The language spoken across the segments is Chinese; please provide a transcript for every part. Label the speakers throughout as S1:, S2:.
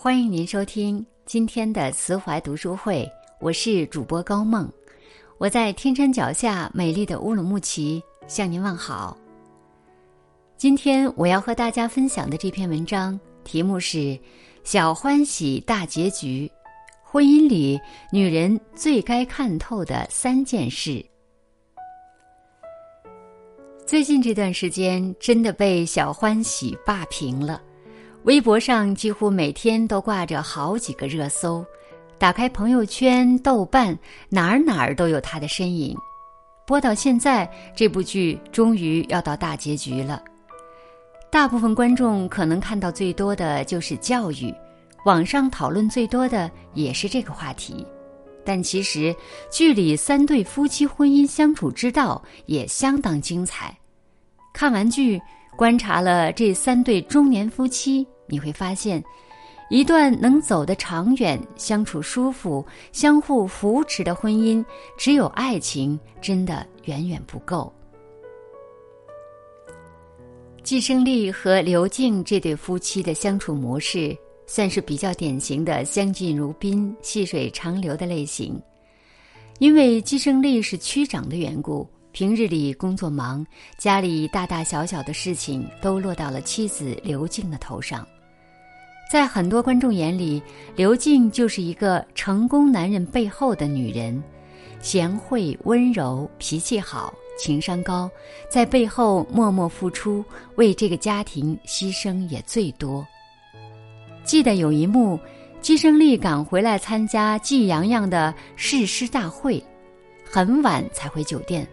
S1: 欢迎您收听今天的慈怀读书会，我是主播高梦，我在天山脚下美丽的乌鲁木齐向您问好。今天我要和大家分享的这篇文章题目是《小欢喜大结局》，婚姻里女人最该看透的三件事。最近这段时间真的被小欢喜霸屏了。微博上几乎每天都挂着好几个热搜，打开朋友圈、豆瓣，哪儿哪儿都有他的身影。播到现在，这部剧终于要到大结局了。大部分观众可能看到最多的就是教育，网上讨论最多的也是这个话题。但其实剧里三对夫妻婚姻相处之道也相当精彩。看完剧。观察了这三对中年夫妻，你会发现，一段能走得长远、相处舒服、相互扶持的婚姻，只有爱情真的远远不够。季胜利和刘静这对夫妻的相处模式，算是比较典型的相敬如宾、细水长流的类型。因为季胜利是区长的缘故。平日里工作忙，家里大大小小的事情都落到了妻子刘静的头上。在很多观众眼里，刘静就是一个成功男人背后的女人，贤惠温柔，脾气好，情商高，在背后默默付出，为这个家庭牺牲也最多。记得有一幕，季胜利赶回来参加季洋洋的誓师大会，很晚才回酒店。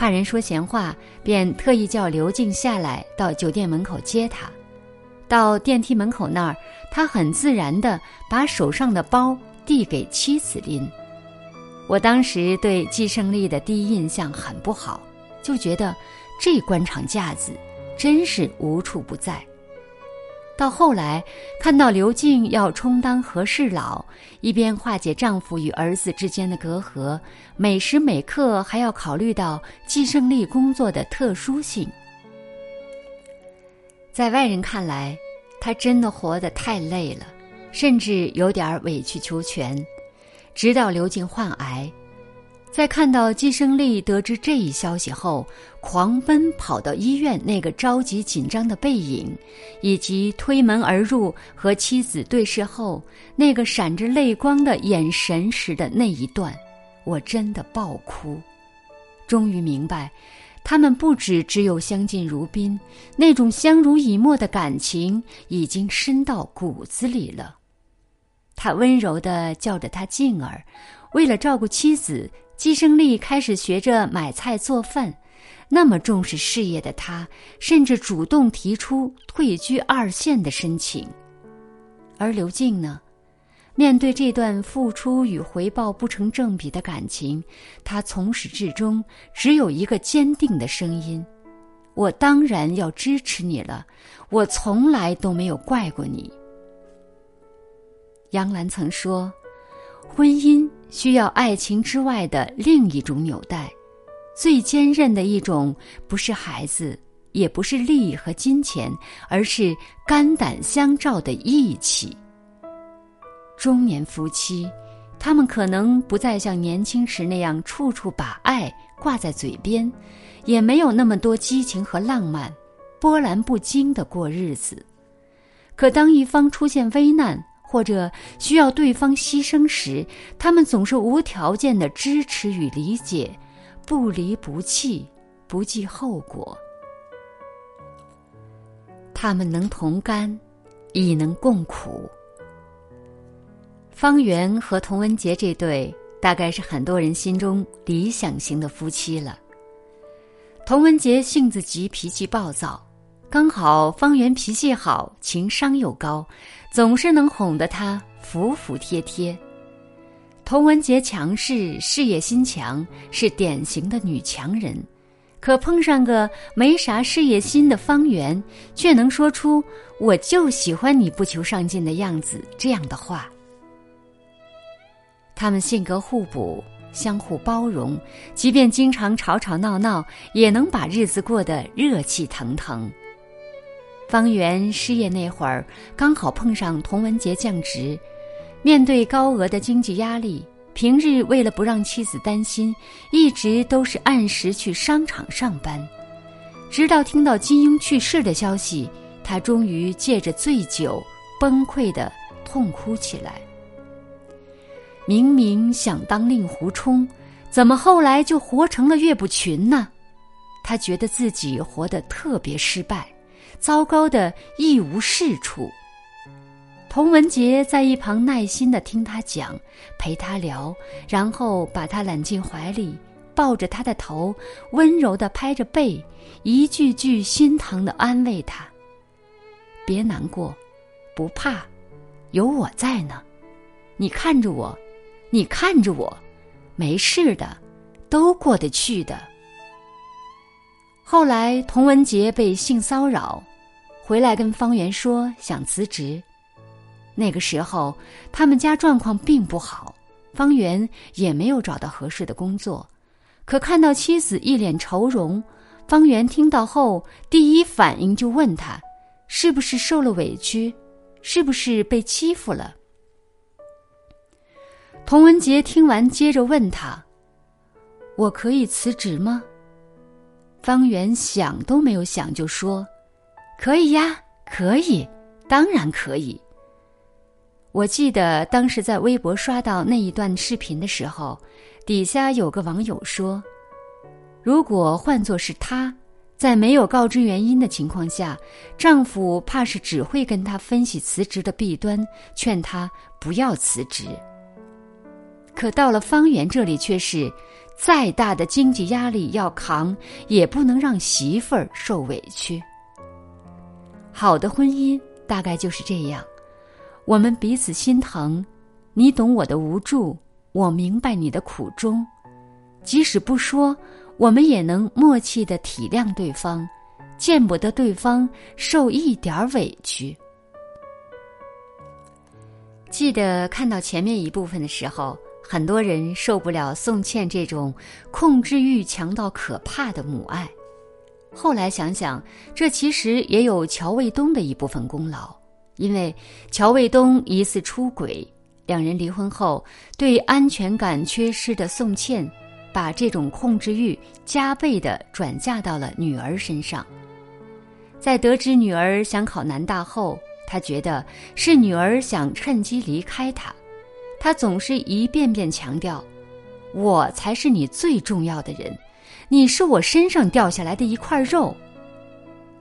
S1: 怕人说闲话，便特意叫刘静下来到酒店门口接他。到电梯门口那儿，他很自然地把手上的包递给妻子拎。我当时对季胜利的第一印象很不好，就觉得这官场架子真是无处不在。到后来，看到刘静要充当和事佬，一边化解丈夫与儿子之间的隔阂，每时每刻还要考虑到季胜利工作的特殊性。在外人看来，她真的活得太累了，甚至有点委曲求全。直到刘静患癌。在看到季胜利得知这一消息后，狂奔跑到医院那个着急紧张的背影，以及推门而入和妻子对视后那个闪着泪光的眼神时的那一段，我真的爆哭。终于明白，他们不止只有相敬如宾，那种相濡以沫的感情已经深到骨子里了。他温柔地叫着他静儿，为了照顾妻子。季胜利开始学着买菜做饭，那么重视事业的他，甚至主动提出退居二线的申请。而刘静呢，面对这段付出与回报不成正比的感情，他从始至终只有一个坚定的声音：“我当然要支持你了，我从来都没有怪过你。”杨澜曾说。婚姻需要爱情之外的另一种纽带，最坚韧的一种不是孩子，也不是利益和金钱，而是肝胆相照的义气。中年夫妻，他们可能不再像年轻时那样处处把爱挂在嘴边，也没有那么多激情和浪漫，波澜不惊的过日子。可当一方出现危难，或者需要对方牺牲时，他们总是无条件的支持与理解，不离不弃，不计后果。他们能同甘，亦能共苦。方圆和童文杰这对，大概是很多人心中理想型的夫妻了。童文杰性子急，脾气暴躁。刚好方圆脾气好，情商又高，总是能哄得他服服帖帖。童文杰强势，事业心强，是典型的女强人。可碰上个没啥事业心的方圆，却能说出“我就喜欢你不求上进的样子”这样的话。他们性格互补，相互包容，即便经常吵吵闹闹，也能把日子过得热气腾腾。方圆失业那会儿，刚好碰上童文杰降职，面对高额的经济压力，平日为了不让妻子担心，一直都是按时去商场上班。直到听到金庸去世的消息，他终于借着醉酒崩溃的痛哭起来。明明想当令狐冲，怎么后来就活成了岳不群呢？他觉得自己活得特别失败，糟糕的一无是处。童文杰在一旁耐心的听他讲，陪他聊，然后把他揽进怀里，抱着他的头，温柔的拍着背，一句句心疼的安慰他：“别难过，不怕，有我在呢。你看着我。”你看着我，没事的，都过得去的。后来，童文杰被性骚扰，回来跟方圆说想辞职。那个时候，他们家状况并不好，方圆也没有找到合适的工作。可看到妻子一脸愁容，方圆听到后，第一反应就问他：是不是受了委屈？是不是被欺负了？童文杰听完，接着问他：“我可以辞职吗？”方圆想都没有想就说：“可以呀，可以，当然可以。”我记得当时在微博刷到那一段视频的时候，底下有个网友说：“如果换作是她，在没有告知原因的情况下，丈夫怕是只会跟她分析辞职的弊端，劝她不要辞职。”可到了方圆这里，却是再大的经济压力要扛，也不能让媳妇儿受委屈。好的婚姻大概就是这样，我们彼此心疼，你懂我的无助，我明白你的苦衷，即使不说，我们也能默契的体谅对方，见不得对方受一点委屈。记得看到前面一部分的时候。很多人受不了宋茜这种控制欲强到可怕的母爱，后来想想，这其实也有乔卫东的一部分功劳，因为乔卫东疑似出轨，两人离婚后，对安全感缺失的宋茜，把这种控制欲加倍的转嫁到了女儿身上。在得知女儿想考南大后，他觉得是女儿想趁机离开他。他总是一遍遍强调：“我才是你最重要的人，你是我身上掉下来的一块肉。”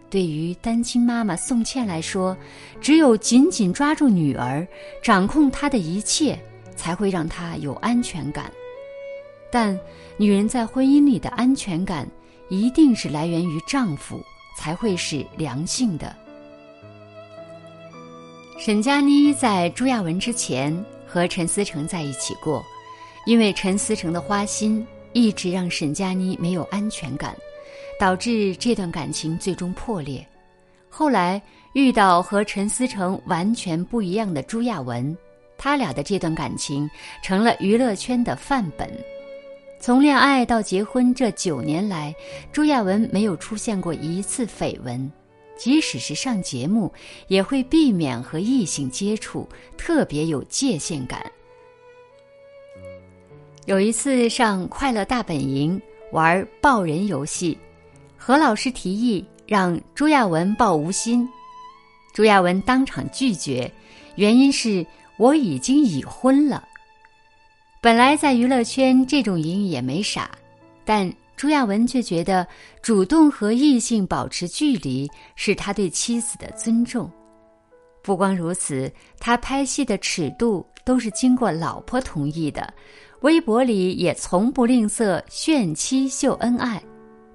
S1: 对于单亲妈妈宋茜来说，只有紧紧抓住女儿，掌控她的一切，才会让她有安全感。但女人在婚姻里的安全感，一定是来源于丈夫，才会是良性的。沈佳妮在朱亚文之前。和陈思成在一起过，因为陈思成的花心一直让沈佳妮没有安全感，导致这段感情最终破裂。后来遇到和陈思成完全不一样的朱亚文，他俩的这段感情成了娱乐圈的范本。从恋爱到结婚这九年来，朱亚文没有出现过一次绯闻。即使是上节目，也会避免和异性接触，特别有界限感。有一次上《快乐大本营》玩抱人游戏，何老师提议让朱亚文抱吴昕，朱亚文当场拒绝，原因是我已经已婚了。本来在娱乐圈这种隐也没啥，但。朱亚文却觉得主动和异性保持距离是他对妻子的尊重。不光如此，他拍戏的尺度都是经过老婆同意的，微博里也从不吝啬炫妻秀恩爱。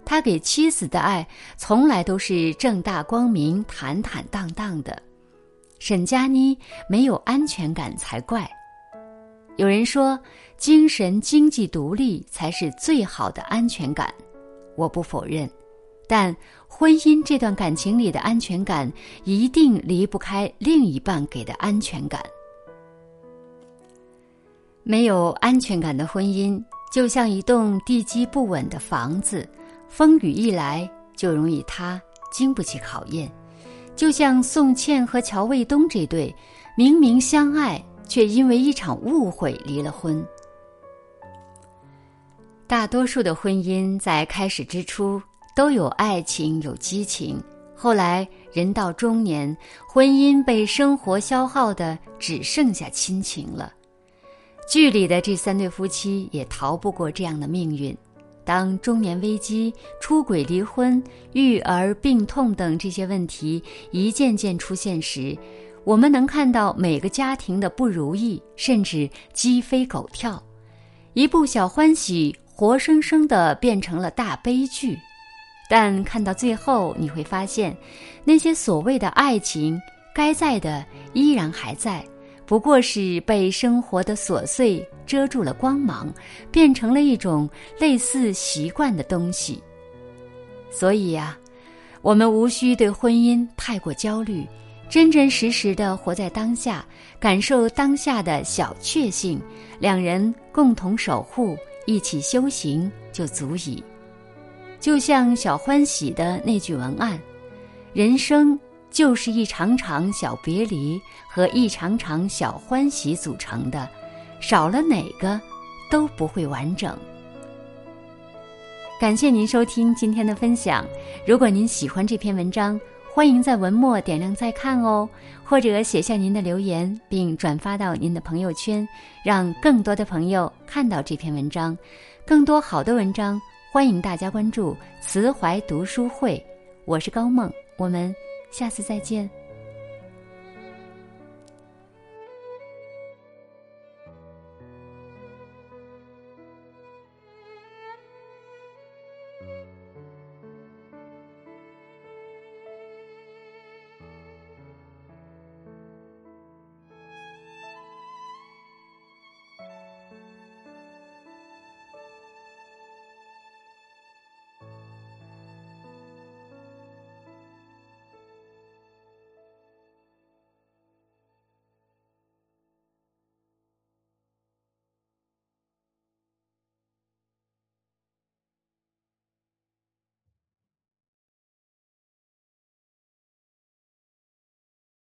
S1: 他给妻子的爱从来都是正大光明、坦坦荡荡的。沈佳妮没有安全感才怪。有人说，精神经济独立才是最好的安全感，我不否认，但婚姻这段感情里的安全感一定离不开另一半给的安全感。没有安全感的婚姻，就像一栋地基不稳的房子，风雨一来就容易塌，经不起考验。就像宋茜和乔卫东这对，明明相爱，却因为一场误会离了婚。大多数的婚姻在开始之初都有爱情、有激情，后来人到中年，婚姻被生活消耗的只剩下亲情了。剧里的这三对夫妻也逃不过这样的命运。当中年危机、出轨、离婚、育儿、病痛等这些问题一件件出现时，我们能看到每个家庭的不如意，甚至鸡飞狗跳。一部小欢喜。活生生的变成了大悲剧，但看到最后，你会发现，那些所谓的爱情该在的依然还在，不过是被生活的琐碎遮住了光芒，变成了一种类似习惯的东西。所以呀，我们无需对婚姻太过焦虑，真真实实的活在当下，感受当下的小确幸，两人共同守护。一起修行就足矣，就像小欢喜的那句文案：“人生就是一场场小别离和一场场小欢喜组成的，少了哪个都不会完整。”感谢您收听今天的分享。如果您喜欢这篇文章，欢迎在文末点亮再看哦，或者写下您的留言，并转发到您的朋友圈，让更多的朋友看到这篇文章。更多好的文章，欢迎大家关注“慈怀读书会”。我是高梦，我们下次再见。